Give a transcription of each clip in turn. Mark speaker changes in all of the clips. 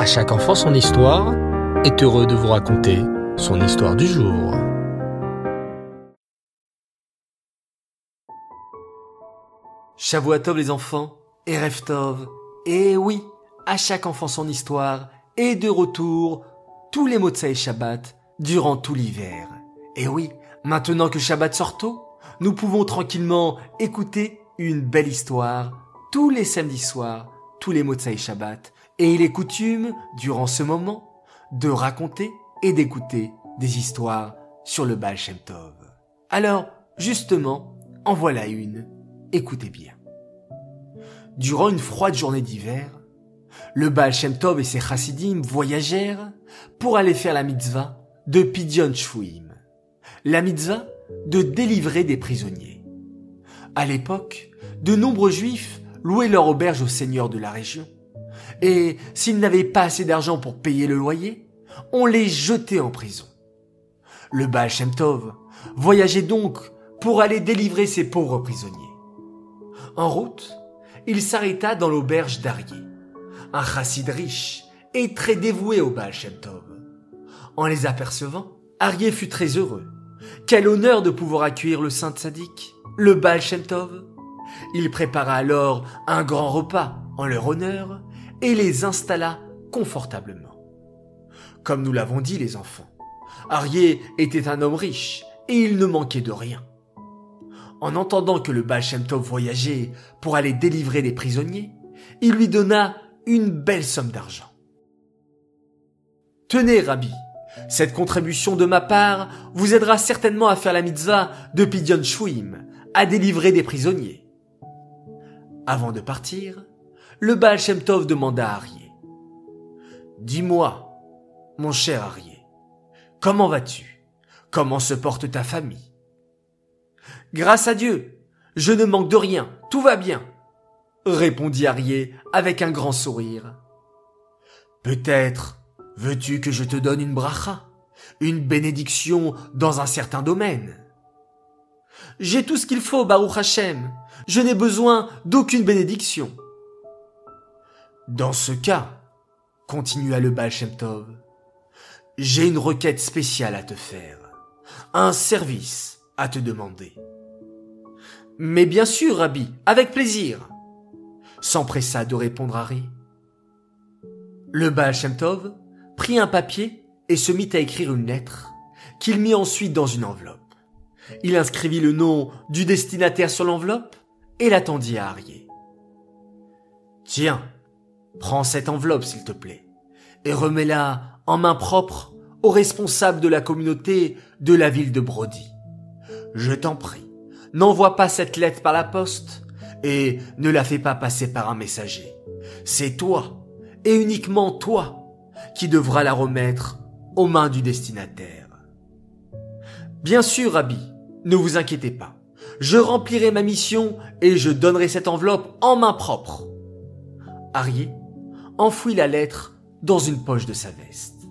Speaker 1: À chaque enfant son histoire est heureux de vous raconter son histoire du jour.
Speaker 2: Shavuatov les enfants, et Reftov. Et oui, à chaque enfant son histoire, et de retour, tous les mots de Shabbat, durant tout l'hiver. Et oui, maintenant que Shabbat sort tôt, nous pouvons tranquillement écouter une belle histoire tous les samedis soirs, tous les mots de Shabbat. Et il est coutume, durant ce moment, de raconter et d'écouter des histoires sur le Baal Shem Tov. Alors, justement, en voilà une. Écoutez bien. Durant une froide journée d'hiver, le Baal Shem Tov et ses chassidim voyagèrent pour aller faire la mitzvah de Pidyon Shvuim. La mitzvah de délivrer des prisonniers. À l'époque, de nombreux juifs louaient leur auberge au seigneur de la région. Et s'ils n'avaient pas assez d'argent pour payer le loyer, on les jetait en prison. Le Baal Shem Tov voyageait donc pour aller délivrer ces pauvres prisonniers. En route, il s'arrêta dans l'auberge d'Arié, un chassid riche et très dévoué au Baal Shem Tov. En les apercevant, Arié fut très heureux. Quel honneur de pouvoir accueillir le saint sadique, le Baal Shem Tov. Il prépara alors un grand repas en leur honneur et les installa confortablement. Comme nous l'avons dit les enfants, Arié était un homme riche et il ne manquait de rien. En entendant que le Baal voyageait pour aller délivrer des prisonniers, il lui donna une belle somme d'argent. Tenez, Rabbi, cette contribution de ma part vous aidera certainement à faire la mitzvah de Pidyon Shvuim, à délivrer des prisonniers. Avant de partir, le Baal Shem Tov demanda à Arié. Dis-moi, mon cher Arié, comment vas-tu? Comment se porte ta famille? Grâce à Dieu, je ne manque de rien, tout va bien, répondit Arié avec un grand sourire. Peut-être veux-tu que je te donne une bracha, une bénédiction dans un certain domaine? J'ai tout ce qu'il faut, Baruch Hashem. Je n'ai besoin d'aucune bénédiction. Dans ce cas, continua le Baal j'ai une requête spéciale à te faire, un service à te demander. Mais bien sûr, Rabbi, avec plaisir, s'empressa de répondre Harry. Le Baal prit un papier et se mit à écrire une lettre qu'il mit ensuite dans une enveloppe. Il inscrivit le nom du destinataire sur l'enveloppe et l'attendit à Arié. Tiens, prends cette enveloppe s'il te plaît, et remets-la en main propre au responsable de la communauté de la ville de Brody. Je t'en prie, n'envoie pas cette lettre par la poste et ne la fais pas passer par un messager. C'est toi, et uniquement toi, qui devras la remettre aux mains du destinataire. Bien sûr, Rabbi, ne vous inquiétez pas. Je remplirai ma mission et je donnerai cette enveloppe en main propre. Enfouit la lettre dans une poche de sa veste.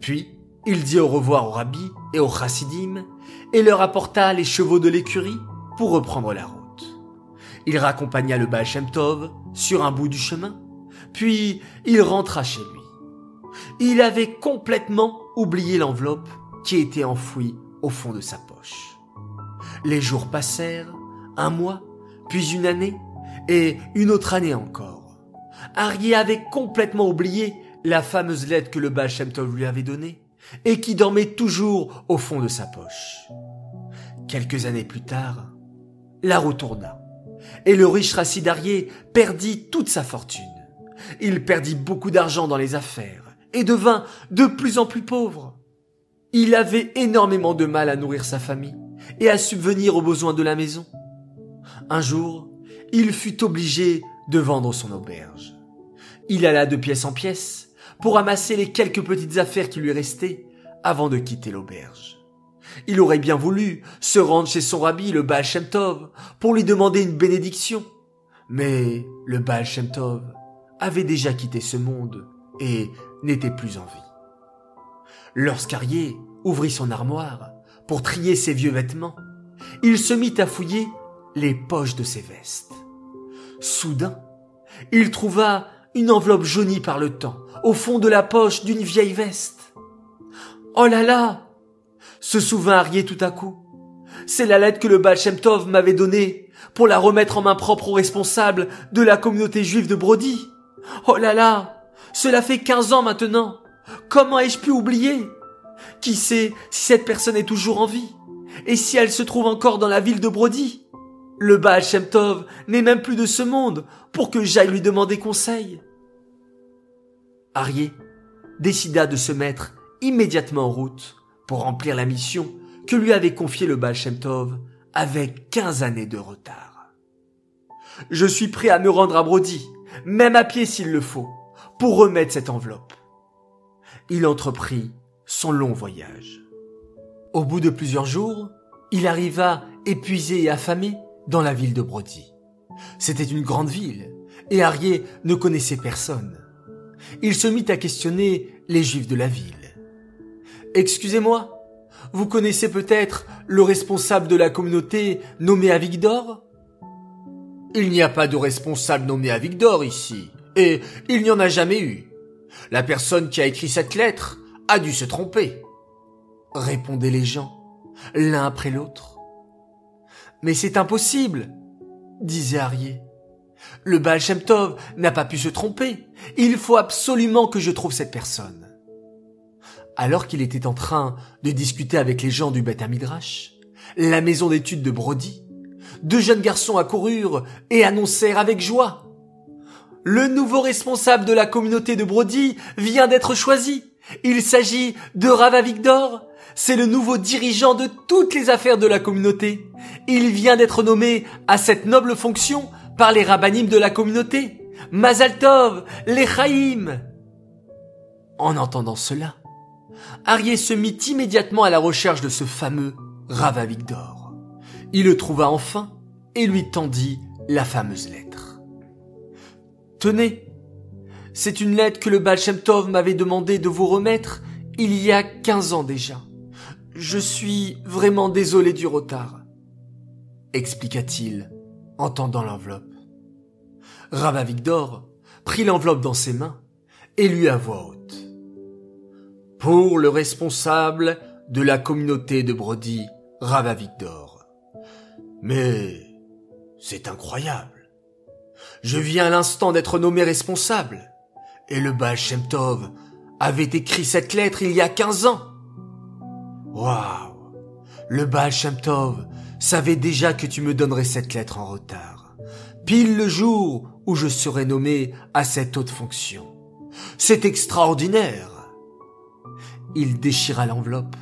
Speaker 2: Puis, il dit au revoir au rabbi et au chassidim et leur apporta les chevaux de l'écurie pour reprendre la route. Il raccompagna le Baal Shem Tov sur un bout du chemin, puis il rentra chez lui. Il avait complètement oublié l'enveloppe qui était enfouie au fond de sa poche. Les jours passèrent, un mois, puis une année, et une autre année encore. Arié avait complètement oublié la fameuse lettre que le Baal Shem Tov lui avait donnée, et qui dormait toujours au fond de sa poche. Quelques années plus tard, la retourna, et le riche Racide Arié perdit toute sa fortune. Il perdit beaucoup d'argent dans les affaires, et devint de plus en plus pauvre. Il avait énormément de mal à nourrir sa famille et à subvenir aux besoins de la maison. Un jour, il fut obligé de vendre son auberge. Il alla de pièce en pièce pour amasser les quelques petites affaires qui lui restaient avant de quitter l'auberge. Il aurait bien voulu se rendre chez son rabbi, le Baal Tov, pour lui demander une bénédiction. Mais le Baal Tov avait déjà quitté ce monde et n'était plus en vie. Lorsqu'Arié ouvrit son armoire pour trier ses vieux vêtements, il se mit à fouiller les poches de ses vestes. Soudain, il trouva une enveloppe jaunie par le temps, au fond de la poche d'une vieille veste. Oh là là se souvint Arié tout à coup. C'est la lettre que le Baal m'avait donnée pour la remettre en main propre aux responsables de la communauté juive de Brody. Oh là là Cela fait quinze ans maintenant. Comment ai-je pu oublier? Qui sait si cette personne est toujours en vie? Et si elle se trouve encore dans la ville de Brody? Le Baal n'est même plus de ce monde pour que j'aille lui demander conseil. Arié décida de se mettre immédiatement en route pour remplir la mission que lui avait confiée le Baal avec quinze années de retard. Je suis prêt à me rendre à Brody, même à pied s'il le faut, pour remettre cette enveloppe. Il entreprit son long voyage. Au bout de plusieurs jours, il arriva épuisé et affamé dans la ville de Brody. C'était une grande ville, et Arié ne connaissait personne. Il se mit à questionner les juifs de la ville. Excusez-moi, vous connaissez peut-être le responsable de la communauté nommé Avigdor Il n'y a pas de responsable nommé Avigdor ici, et il n'y en a jamais eu. La personne qui a écrit cette lettre a dû se tromper. Répondaient les gens, l'un après l'autre. Mais c'est impossible, disait Arié. Le Baal n'a pas pu se tromper. Il faut absolument que je trouve cette personne alors qu'il était en train de discuter avec les gens du Beth la maison d'études de Brody, deux jeunes garçons accoururent et annoncèrent avec joie. Le nouveau responsable de la communauté de Brody vient d'être choisi. Il s'agit de Rava Victor. C'est le nouveau dirigeant de toutes les affaires de la communauté. Il vient d'être nommé à cette noble fonction par les rabbinim de la communauté. Mazaltov, les. En entendant cela, Arié se mit immédiatement à la recherche de ce fameux Rava Victor. Il le trouva enfin et lui tendit la fameuse lettre. Tenez, c'est une lettre que le Baal Shem Tov m'avait demandé de vous remettre il y a quinze ans déjà. Je suis vraiment désolé du retard, expliqua-t-il en tendant l'enveloppe. Rava Victor prit l'enveloppe dans ses mains et lui à voix haute pour le responsable de la communauté de Brody, Rava Victor. Mais c'est incroyable. Je viens à l'instant d'être nommé responsable, et le Baal Shem Tov avait écrit cette lettre il y a quinze ans. Waouh! Le Baal Shem Tov savait déjà que tu me donnerais cette lettre en retard, pile le jour où je serai nommé à cette haute fonction. C'est extraordinaire. Il déchira l'enveloppe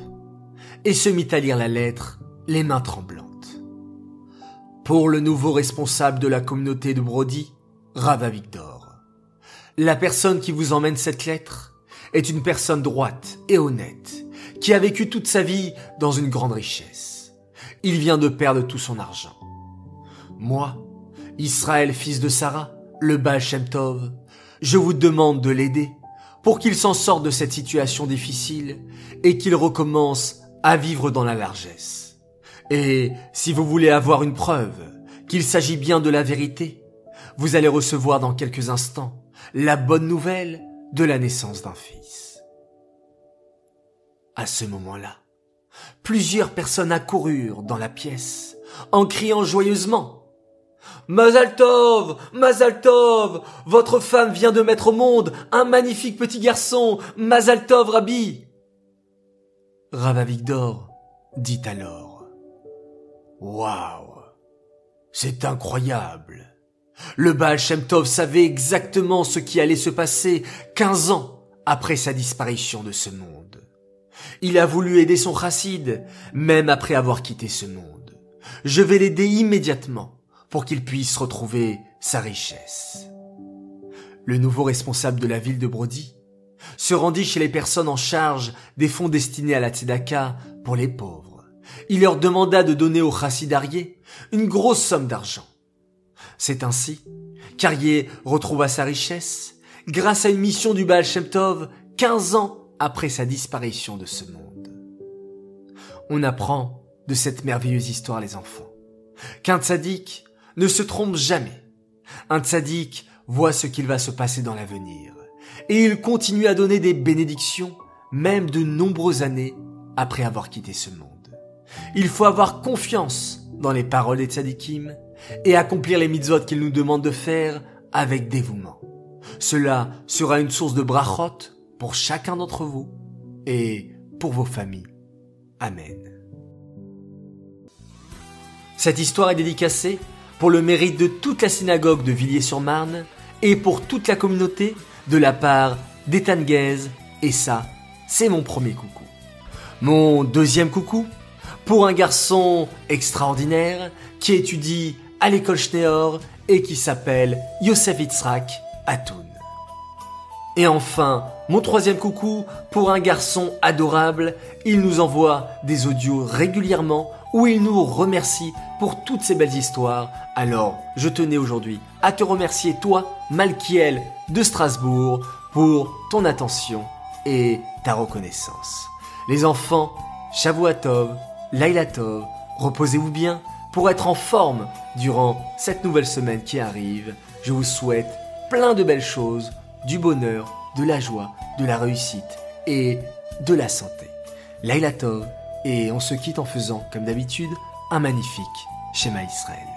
Speaker 2: et se mit à lire la lettre, les mains tremblantes. Pour le nouveau responsable de la communauté de Brody, Rava Victor. La personne qui vous emmène cette lettre est une personne droite et honnête, qui a vécu toute sa vie dans une grande richesse. Il vient de perdre tout son argent. Moi, Israël fils de Sarah, le Baal Tov, je vous demande de l'aider pour qu'il s'en sorte de cette situation difficile et qu'il recommence à vivre dans la largesse. Et si vous voulez avoir une preuve qu'il s'agit bien de la vérité, vous allez recevoir dans quelques instants la bonne nouvelle de la naissance d'un fils. À ce moment-là, plusieurs personnes accoururent dans la pièce en criant joyeusement Mazaltov, Mazaltov, votre femme vient de mettre au monde un magnifique petit garçon, Mazaltov Rabbi. Ravavigdor dit alors, Waouh, c'est incroyable. Le Baal Shem Tov savait exactement ce qui allait se passer quinze ans après sa disparition de ce monde. Il a voulu aider son chassid, même après avoir quitté ce monde. Je vais l'aider immédiatement pour qu'il puisse retrouver sa richesse. Le nouveau responsable de la ville de Brody se rendit chez les personnes en charge des fonds destinés à la tzedaka pour les pauvres. Il leur demanda de donner au chassidarié une grosse somme d'argent. C'est ainsi qu'Arié retrouva sa richesse grâce à une mission du Baal Shem Tov 15 ans après sa disparition de ce monde. On apprend de cette merveilleuse histoire les enfants qu'un tzaddik ne se trompe jamais. Un tzaddik voit ce qu'il va se passer dans l'avenir. Et il continue à donner des bénédictions, même de nombreuses années après avoir quitté ce monde. Il faut avoir confiance dans les paroles des tzadikim et accomplir les mitzvot qu'il nous demande de faire avec dévouement. Cela sera une source de brachot pour chacun d'entre vous et pour vos familles. Amen. Cette histoire est dédicacée pour le mérite de toute la synagogue de Villiers-sur-Marne et pour toute la communauté de la part d'Ethan et ça, c'est mon premier coucou. Mon deuxième coucou pour un garçon extraordinaire qui étudie à l'école Schneor et qui s'appelle Yosef Itzrak Atoun. Et enfin, mon troisième coucou pour un garçon adorable, il nous envoie des audios régulièrement où il nous remercie pour toutes ces belles histoires. Alors, je tenais aujourd'hui à te remercier toi, Malkiel de Strasbourg, pour ton attention et ta reconnaissance. Les enfants, Shavuatov, Lailatov, reposez-vous bien pour être en forme durant cette nouvelle semaine qui arrive. Je vous souhaite plein de belles choses, du bonheur, de la joie, de la réussite et de la santé. Laila Tov et on se quitte en faisant, comme d'habitude, un magnifique schéma Israël.